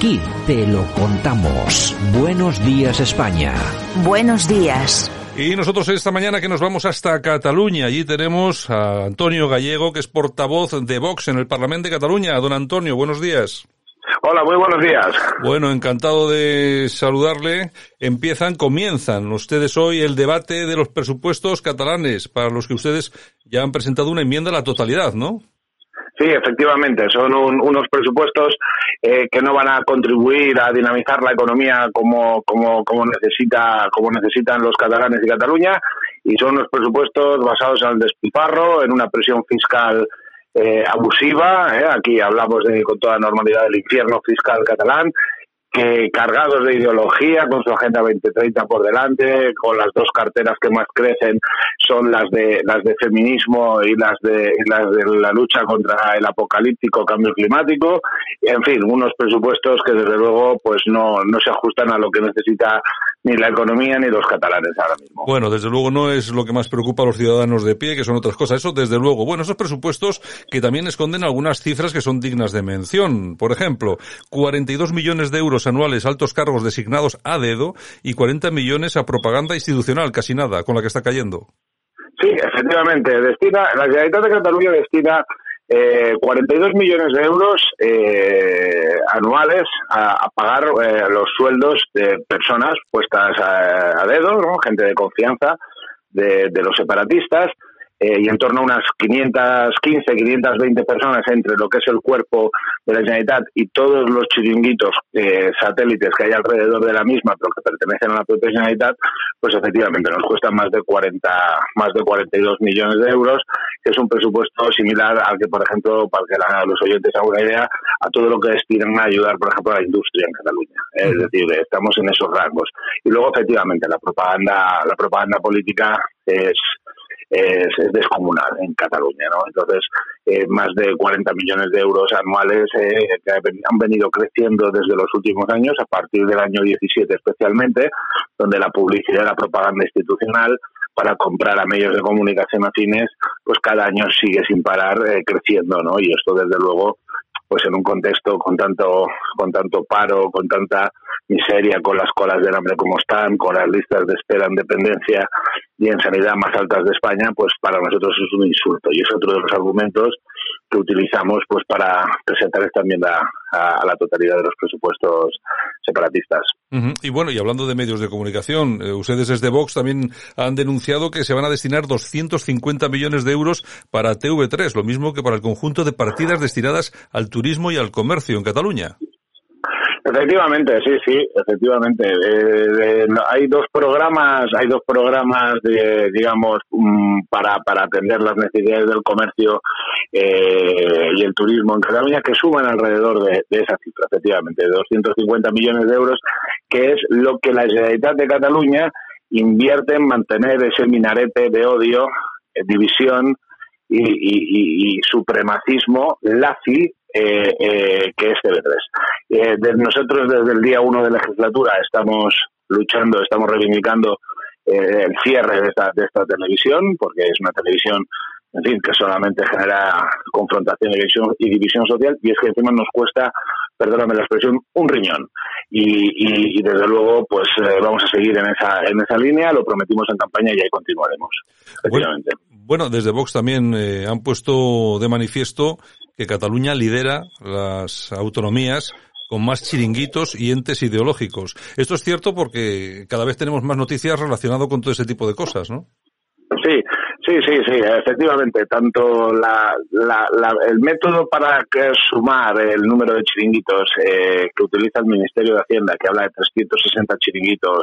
Aquí te lo contamos. Buenos días España. Buenos días. Y nosotros esta mañana que nos vamos hasta Cataluña, allí tenemos a Antonio Gallego, que es portavoz de Vox en el Parlamento de Cataluña. Don Antonio, buenos días. Hola, muy buenos días. Bueno, encantado de saludarle. Empiezan, comienzan ustedes hoy el debate de los presupuestos catalanes, para los que ustedes ya han presentado una enmienda a la totalidad, ¿no? Sí, efectivamente, son un- unos presupuestos eh, que no van a contribuir a dinamizar la economía como, como, como, necesita, como necesitan los catalanes y Cataluña, y son unos presupuestos basados en el despilfarro, en una presión fiscal eh, abusiva. eh, Aquí hablamos de, con toda normalidad del infierno fiscal catalán, que cargados de ideología, con su Agenda 2030 por delante, con las dos carteras que más crecen son las de las de feminismo y las de, las de la lucha contra el apocalíptico cambio climático, en fin, unos presupuestos que desde luego pues no, no se ajustan a lo que necesita ni la economía ni los catalanes ahora mismo. Bueno, desde luego no es lo que más preocupa a los ciudadanos de pie, que son otras cosas. Eso, desde luego. Bueno, esos presupuestos que también esconden algunas cifras que son dignas de mención. Por ejemplo, 42 millones de euros anuales a altos cargos designados a dedo y 40 millones a propaganda institucional, casi nada, con la que está cayendo. Sí, efectivamente. Destina, la Generalitat de Cataluña destina eh, 42 millones de euros eh, anuales a, pagar eh, los sueldos de personas puestas a, dedo, gente de confianza de los separatistas. Eh, y en torno a unas 515, 520 personas entre lo que es el cuerpo de la Generalitat y todos los chiringuitos eh, satélites que hay alrededor de la misma, pero que pertenecen a la propia Generalitat, pues efectivamente nos cuesta más de 40, más de 42 millones de euros, que es un presupuesto similar al que, por ejemplo, para que la- los oyentes hagan una idea, a todo lo que destinan a ayudar, por ejemplo, a la industria en Cataluña. Es decir, estamos en esos rangos. Y luego, efectivamente, la propaganda, la propaganda política es es, es descomunal en Cataluña, ¿no? Entonces, eh, más de 40 millones de euros anuales eh, que han ven- han venido creciendo desde los últimos años, a partir del año 17 especialmente, donde la publicidad la propaganda institucional para comprar a medios de comunicación afines, pues cada año sigue sin parar eh, creciendo, ¿no? Y esto, desde luego, pues en un contexto con tanto con tanto paro, con tanta miseria, con las colas del hambre como están, con las listas de espera en dependencia y en sanidad más altas de España, pues para nosotros es un insulto. Y es otro de los argumentos que utilizamos pues para presentar esta enmienda a, la totalidad de los presupuestos separatistas. Y bueno, y hablando de medios de comunicación, eh, ustedes desde Vox también han denunciado que se van a destinar 250 millones de euros para TV3, lo mismo que para el conjunto de partidas destinadas al turismo y al comercio en Cataluña. Efectivamente, sí, sí, efectivamente. Eh, no, hay dos programas, hay dos programas de, digamos, mm, para, para atender las necesidades del comercio eh, y el turismo en Cataluña que suman alrededor de, esa cifra, efectivamente, de 250 millones de euros, que es lo que la Generalitat de Cataluña invierte en mantener ese minarete de odio, eh, división y- y- y supremacismo lazi eh, eh, que es TV3. Eh, de- nosotros desde el día uno de legislatura estamos luchando, estamos reivindicando eh, el cierre de esta, de esta televisión, porque es una televisión, en fin, que solamente genera confrontación y división, social, y es que encima nos cuesta, perdóname la expresión, un riñón. Y, y- y desde luego, pues eh, vamos a seguir en esa, en esa línea, lo prometimos en campaña y ahí continuaremos. Efectivamente. Bueno, desde Vox también eh, han puesto de manifiesto que Cataluña lidera las autonomías con más chiringuitos y entes ideológicos. Esto es cierto porque cada vez tenemos más noticias relacionadas con todo ese tipo de cosas, ¿no? Sí, sí, sí, sí, efectivamente. Tanto la, la- la- el método para sumar el número de chiringuitos eh, que utiliza el Ministerio de Hacienda, que habla de 360 chiringuitos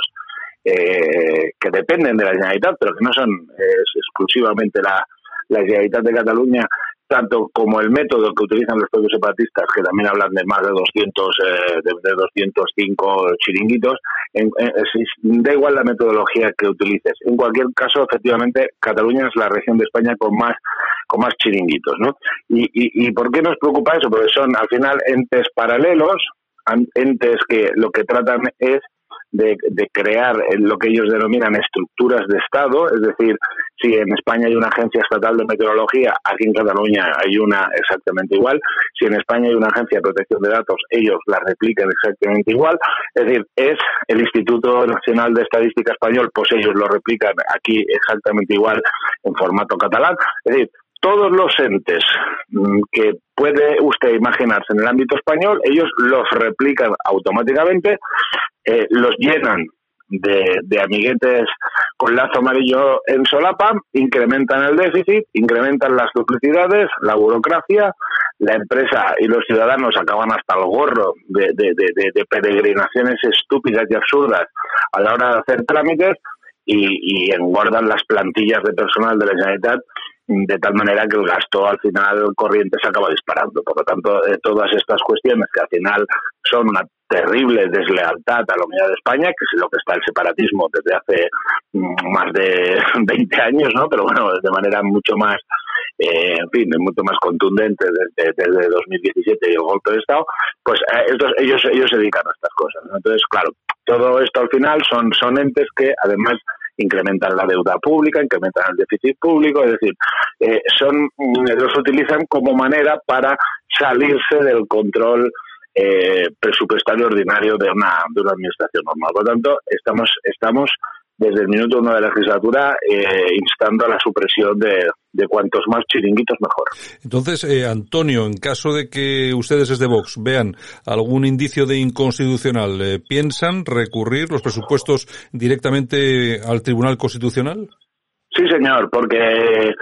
eh, que dependen de la Generalitat, pero que no son eh, exclusivamente la, la Generalitat de Cataluña, tanto como el método que utilizan los propios separatistas, que también hablan de más de 200, eh, de, de 205 chiringuitos, da igual la metodología que utilices. En cualquier caso, efectivamente, Cataluña es la región de España con más con más chiringuitos, ¿no? Y, y, ¿Y por qué nos preocupa eso? Porque son, al final, entes paralelos, entes que lo que tratan es de, de crear lo que ellos denominan estructuras de Estado, es decir, si en España hay una agencia estatal de meteorología, aquí en Cataluña hay una exactamente igual, si en España hay una agencia de protección de datos, ellos la replican exactamente igual, es decir, es el Instituto Nacional de Estadística Español, pues ellos lo replican aquí exactamente igual en formato catalán, es decir, todos los entes mm, que puede usted imaginarse en el ámbito español, ellos los replican automáticamente, eh, los llenan de, de amiguetes con lazo amarillo en solapa, incrementan el déficit, incrementan las duplicidades, la burocracia, la empresa y los ciudadanos acaban hasta el gorro de, de- peregrinaciones estúpidas y absurdas a la hora de hacer trámites y, y engordan las plantillas de personal de la Generalitat de tal manera que el gasto al final corriente se acaba disparando. Por lo tanto, eh, todas estas cuestiones que al final son una terrible deslealtad a la unidad de España, que es lo que está el separatismo desde hace mm, más de 20 años, ¿no? Pero bueno, de manera mucho más, eh, en fin, mucho más contundente desde, desde 2017 y el golpe de Estado, pues eh, ellos, ellos se dedican a estas cosas. Entonces, claro, todo esto al final son, son entes que además incrementan la deuda pública, incrementan el déficit público, es decir, eh, son mm, los utilizan como manera para salirse del control eh, presupuestario ordinario de una, de una administración normal. Por lo tanto, estamos, estamos desde el minuto uno de la legislatura eh, instando a la supresión de, de cuantos más chiringuitos mejor. Entonces, eh, Antonio, en caso de que ustedes desde Vox vean algún indicio de inconstitucional, eh, ¿piensan recurrir los presupuestos directamente al Tribunal Constitucional? Sí, señor, porque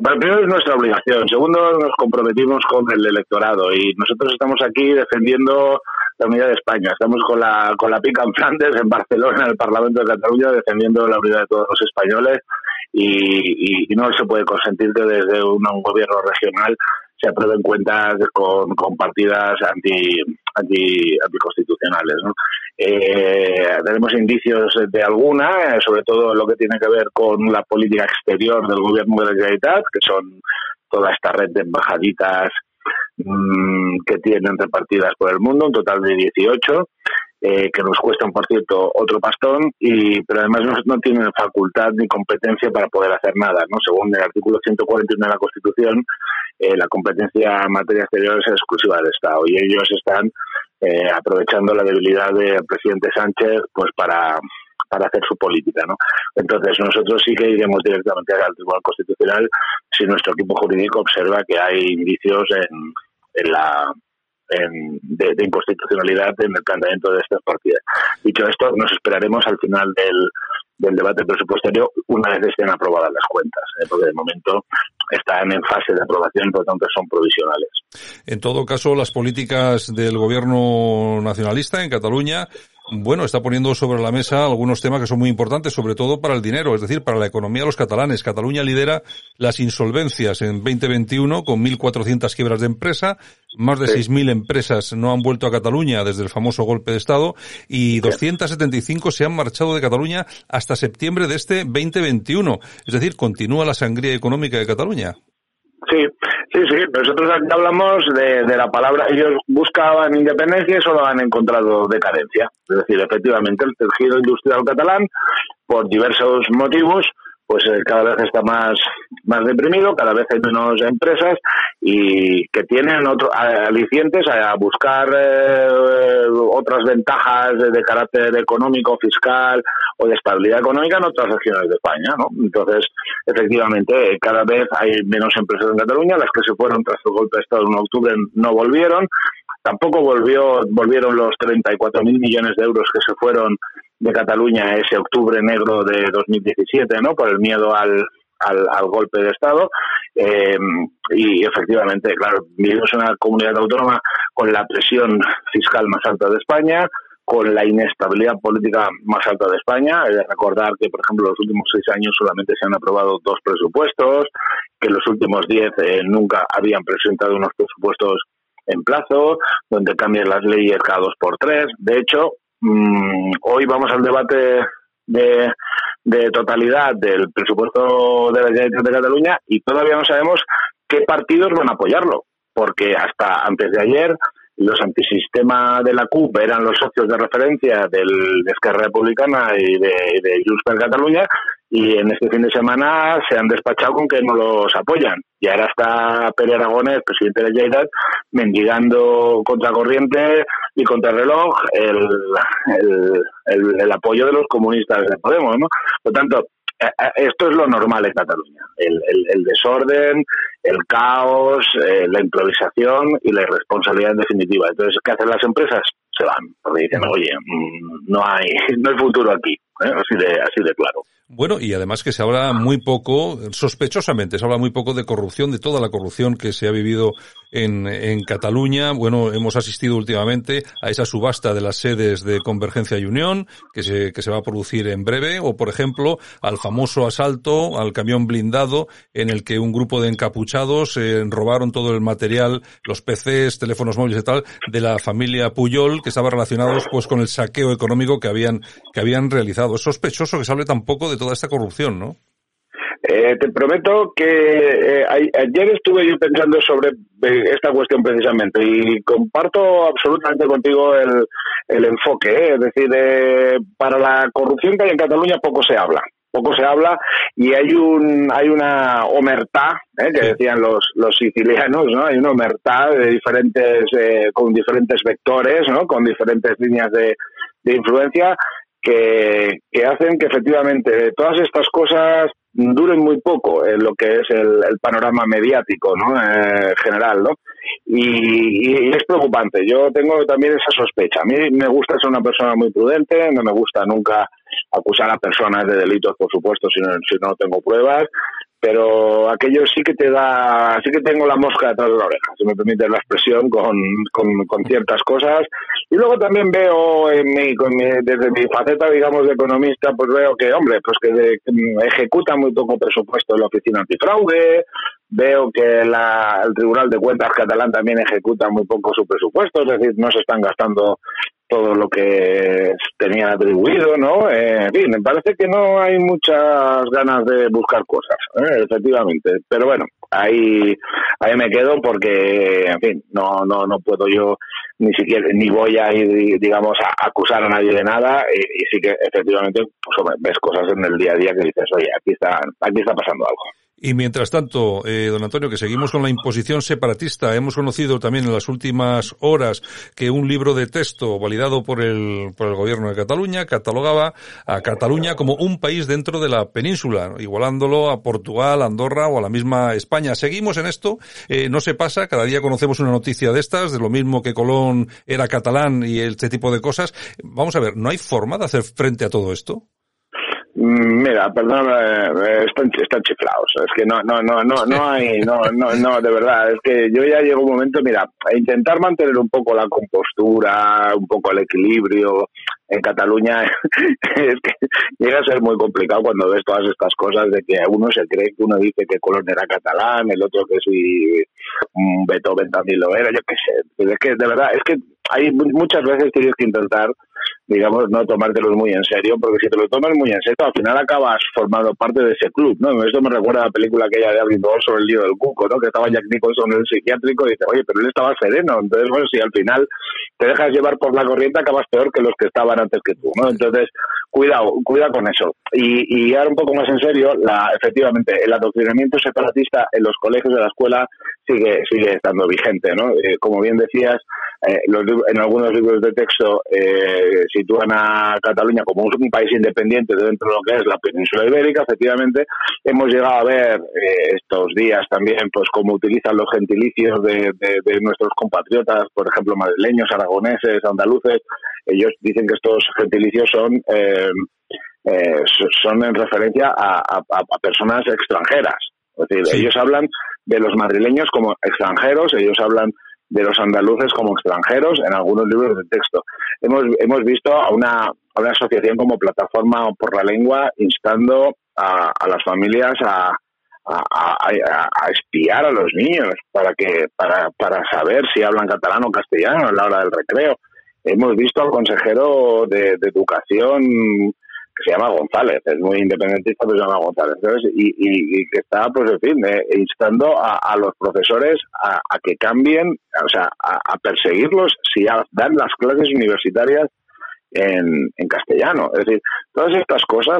bueno, primero es nuestra obligación, segundo nos comprometimos con el electorado y nosotros estamos aquí defendiendo la unidad de España, estamos con la con la pica en Flandes, en Barcelona, en el Parlamento de Cataluña, defendiendo la unidad de todos los españoles y, no se puede consentir que desde un, un gobierno regional se aprueben cuentas con, con partidas anti, anti anticonstitucionales. ¿no? Eh, tenemos indicios de alguna, eh, sobre todo lo que tiene que ver con la política exterior del gobierno de la Generalitat, que son toda esta red de embajaditas mm, que tienen repartidas por el mundo, un total de 18, eh, que nos cuestan, por cierto, otro pastón, y pero además no, tienen facultad ni competencia para poder hacer nada. ¿no? Según el artículo 141 de la Constitución, eh, la competencia en materia exterior es exclusiva del Estado y ellos están eh, aprovechando la debilidad del presidente Sánchez pues para para hacer su política, ¿no? Entonces nosotros sí que iremos directamente al Tribunal Constitucional si nuestro equipo jurídico observa que hay indicios en, en la de, inconstitucionalidad en el planteamiento de estas partidas. Dicho esto, nos esperaremos al final del, del debate presupuestario una vez estén aprobadas las cuentas, ¿eh? porque de momento están en fase de aprobación por lo tanto son provisionales. En todo caso, las políticas del gobierno nacionalista en Cataluña, bueno, está poniendo sobre la mesa algunos temas que son muy importantes, sobre todo para el dinero, es decir, para la economía de los catalanes. Cataluña lidera las insolvencias en 2021 con 1.400 quiebras de empresa, más de Sí. 6.000 empresas no han vuelto a Cataluña desde el famoso golpe de Estado y 275 se han marchado de Cataluña hasta septiembre de este 2021. Es decir, continúa la sangría económica de Cataluña. Sí, sí, sí. Nosotros aquí hablamos de, de la palabra. Ellos buscaban independencia y solo han encontrado decadencia. Es decir, efectivamente, el tejido industrial catalán, por diversos motivos, pues eh, cada vez está más, más deprimido, cada vez hay menos empresas y que tienen otro, a- alicientes a buscar eh, otras ventajas de, de carácter económico, fiscal o de estabilidad económica en otras regiones de España, ¿no? Entonces, efectivamente, cada vez hay menos empresas en Cataluña, las que se fueron tras el golpe de Estado en octubre no volvieron, tampoco volvió, volvieron los 34.000 millones de euros que se fueron de Cataluña ese octubre negro de 2017, ¿no? Por el miedo al, al, al golpe de Estado. Eh, y efectivamente, claro, vivimos en una comunidad autónoma con la presión fiscal más alta de España, con la inestabilidad política más alta de España. He de recordar que, por ejemplo, los últimos seis años solamente se han aprobado dos presupuestos, que los últimos diez eh, nunca habían presentado unos presupuestos en plazo, donde cambian las leyes cada dos por tres. De hecho, mm, hoy vamos al debate de, de totalidad del presupuesto de la Generalitat de Cataluña y todavía no sabemos qué partidos van a apoyarlo, porque hasta antes de ayer los antisistemas de la CUP eran los socios de referencia del, de Esquerra Republicana y de, de Junts per Cataluña y en este fin de semana se han despachado con que no los apoyan. Y ahora está Pere Aragonés, presidente de Lleida, mendigando contracorriente y contrarreloj el, el, el, el apoyo de los comunistas de Podemos. ¿no? Por tanto, esto es lo normal en Cataluña. El, el, el desorden, el caos, eh, la improvisación y la irresponsabilidad en definitiva. Entonces, ¿qué hacen las empresas? Se van, porque dicen, oye, mm, no hay, no hay futuro aquí. ¿Eh? Así de, así de claro. Bueno, y además que se habla muy poco, sospechosamente, se habla muy poco de corrupción, de toda la corrupción que se ha vivido en, en Cataluña. Bueno, hemos asistido últimamente a esa subasta de las sedes de Convergencia y Unión, que se, que se va a producir en breve, o por ejemplo, al famoso asalto al camión blindado en el que un grupo de encapuchados eh, robaron todo el material, los PCs, teléfonos móviles y tal, de la familia Puyol, que estaba relacionados pues con el saqueo económico que habían, que habían realizado. Es sospechoso que se hable tan poco de toda esta corrupción, ¿no? Eh, te prometo que eh, ayer estuve yo pensando sobre eh, esta cuestión precisamente y comparto absolutamente contigo el, el enfoque. ¿eh? Es decir, eh, para la corrupción que hay en Cataluña poco se habla. Poco se habla y hay un hay una omertá ¿eh? que decían los los sicilianos, ¿no? Hay una omertá de diferentes con diferentes vectores, ¿no? Con diferentes líneas de, de influencia que, que, hacen que efectivamente todas estas cosas duren muy poco en lo que es el, panorama mediático ¿no? Eh, general. ¿no? Y, y, es preocupante. Yo tengo también esa sospecha. A mí me gusta ser una persona muy prudente, no me gusta nunca acusar a personas de delitos, por supuesto, si no, si no tengo pruebas, pero aquello sí que te da, sí que tengo la mosca detrás de la oreja, si me permite la expresión, con, con, con ciertas cosas. Y luego también veo en mi, con mi, desde mi faceta, digamos, de economista, pues veo que, hombre, pues que, de, ejecuta muy poco presupuesto en la oficina antifraude, veo que la, el Tribunal de Cuentas catalán también ejecuta muy poco su presupuesto, es decir, no se están gastando todo lo que tenía atribuido, ¿no? Eh, en fin, me parece que no hay muchas ganas de buscar cosas, ¿eh? efectivamente. Pero bueno, ahí, ahí me quedo porque, en fin, no, no, no puedo yo ni siquiera, ni voy a ir, digamos, a acusar a nadie de nada y, y sí que efectivamente pues, ves cosas en el día a día que dices, oye, aquí está, aquí está pasando algo. Y mientras tanto, eh, don Antonio, que seguimos con la imposición separatista, hemos conocido también en las últimas horas que un libro de texto validado por el, por el gobierno de Cataluña catalogaba a Cataluña como un país dentro de la península, igualándolo a Portugal, Andorra o a la misma España. Seguimos en esto, eh, no se pasa, cada día conocemos una noticia de estas, de lo mismo que Colón era catalán y este tipo de cosas. Vamos a ver, ¿no hay forma de hacer frente a todo esto? Mira, perdóname, están, están chiflados. Es que no, no, no, no, no hay, no, no, no, de verdad. Es que yo ya llego un momento, mira, a intentar mantener un poco la compostura, un poco el equilibrio en Cataluña, es que llega a ser muy complicado cuando ves todas estas cosas de que uno se cree que uno dice que Colón era catalán, el otro que si Beethoven también lo era, yo qué sé. Es que, de verdad, es que hay muchas veces tienes que intentar digamos, no tomártelos muy en serio, porque si te lo tomas muy en serio, al final acabas formando parte de ese club, ¿no? Esto me recuerda a la película aquella de Abridor sobre el lío del cuco, ¿no? Que estaba Jack Nicholson en el psiquiátrico y dice, oye, pero él estaba sereno, entonces, bueno, si al final te dejas llevar por la corriente, acabas peor que los que estaban antes que tú, ¿no? Entonces, cuidado, cuida con eso. Y, y ahora un poco más en serio, la, efectivamente, el adoctrinamiento separatista en los colegios de la escuela sigue, sigue estando vigente, ¿no? Eh, como bien decías, eh, los, en algunos libros de texto eh, sitúan a Cataluña como un, un, país independiente dentro de lo que es la península ibérica, efectivamente. Hemos llegado a ver eh, estos días también pues cómo utilizan los gentilicios de, de, de, nuestros compatriotas, por ejemplo, madrileños, aragoneses, andaluces. Ellos dicen que estos gentilicios son... Eh, eh, son en referencia a, a, a personas extranjeras. Es decir, sí. ellos hablan de los madrileños como extranjeros, ellos hablan de los andaluces como extranjeros en algunos libros de texto. Hemos, hemos visto a una, a una asociación como Plataforma por la Lengua instando a, las familias a, a, a, espiar a los niños para que para, para saber si hablan catalán o castellano a la hora del recreo. Hemos visto al consejero de educación que se llama González, es muy independentista, pero se llama González, Y, y, que está, pues, en fin, eh, instando a, a, los profesores a, a, que cambien, o sea, a, perseguirlos si dan las clases universitarias en, en castellano. Es decir, todas estas cosas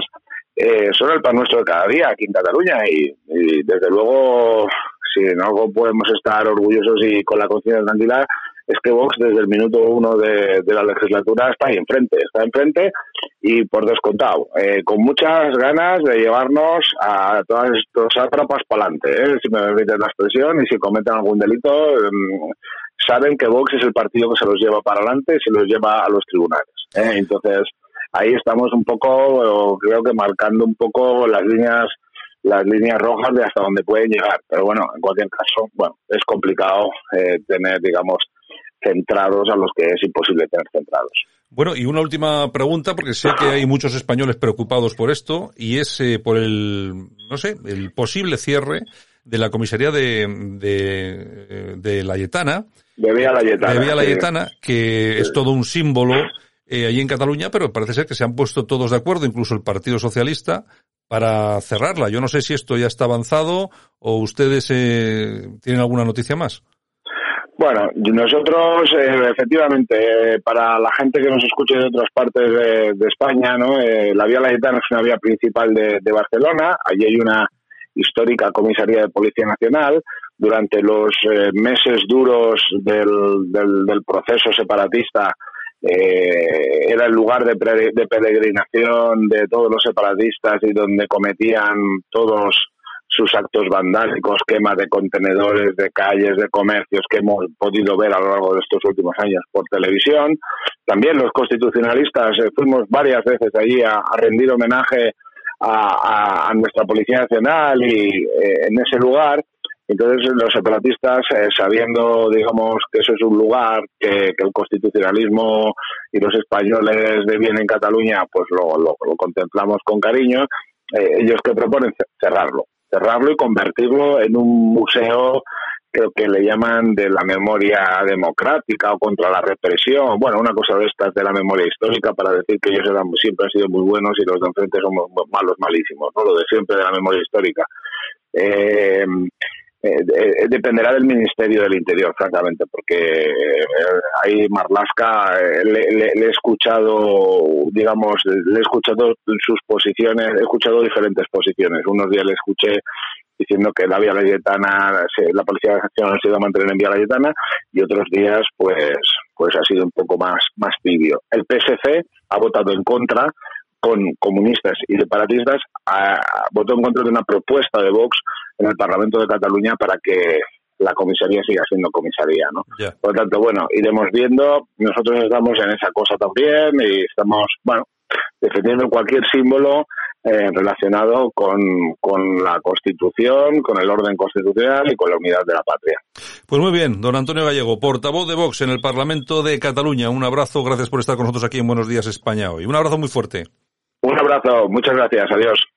eh, son el pan nuestro de cada día aquí en Cataluña y, y desde luego, si algo podemos estar orgullosos y con la conciencia tranquila, es que Vox desde el minuto uno de, la legislatura está ahí enfrente, está enfrente y por descontado, eh, con muchas ganas de llevarnos a todos estos atrapas para adelante, ¿eh? si me permiten la expresión, y si cometen algún delito, em, saben que Vox es el partido que se los lleva para adelante y se los lleva a los tribunales. ¿eh? Entonces, ahí estamos un poco, creo que marcando un poco las líneas las líneas rojas de hasta dónde pueden llegar. Pero bueno, en cualquier caso, bueno, es complicado tener, digamos, centrados a los que es imposible tener centrados. Bueno, y una última pregunta, porque sé que hay muchos españoles preocupados por esto, y es eh, por el, no sé, el posible cierre de la comisaría de, de, de Layetana. De Vía Layetana. De Vía Layetana, que es todo un símbolo eh, allí en Cataluña, pero parece ser que se han puesto todos de acuerdo, incluso el Partido Socialista, para cerrarla. Yo no sé si esto ya está avanzado o ustedes eh, tienen alguna noticia más. Bueno, nosotros eh, efectivamente, para la gente que nos escuche de otras partes de, España, ¿no? Eh, la Vía Layetana es una vía principal de, Barcelona. Allí hay una histórica comisaría de Policía Nacional. Durante los eh, meses duros del, del, proceso separatista, era el lugar de, de peregrinación de todos los separatistas y donde cometían todos sus actos vandálicos, quema de contenedores, de calles, de comercios que hemos podido ver a lo largo de estos últimos años por televisión. También los constitucionalistas eh, fuimos varias veces allí a, rendir homenaje a, nuestra Policía Nacional y eh, en ese lugar. Entonces los separatistas, eh, sabiendo, digamos, que eso es un lugar que, el constitucionalismo y los españoles de bien en Cataluña, pues lo, lo, contemplamos con cariño, ellos que proponen cerrarlo cerrarlo y convertirlo en un museo creo que le llaman de la memoria democrática o contra la represión, bueno, una cosa de estas de la memoria histórica para decir que ellos eran, siempre han sido muy buenos y los de enfrente somos malos, malísimos, ¿no? Lo de siempre de la memoria histórica. Eh, eh, eh, dependerá del Ministerio del Interior, francamente, porque eh, ahí Marlasca le, he escuchado, digamos, le he escuchado sus posiciones, he escuchado diferentes posiciones. Unos días le escuché diciendo que la Vía Layetana, la Policía Nacional se iba a mantener en Vía Layetana y otros días, pues, pues ha sido un poco más, más tibio. El PSC ha votado en contra con comunistas y separatistas, votó en contra de una propuesta de Vox en el Parlamento de Cataluña para que la comisaría siga siendo comisaría, ¿no? Por lo tanto, bueno, iremos viendo. Nosotros estamos en esa cosa también y estamos, bueno, defendiendo cualquier símbolo eh, relacionado con, con, la Constitución, con el orden constitucional y con la unidad de la patria. Pues muy bien, don Antonio Gallego, portavoz de Vox en el Parlamento de Cataluña. Un abrazo, gracias por estar con nosotros aquí en Buenos Días España hoy. Un abrazo muy fuerte. Abrazo, muchas gracias, adiós.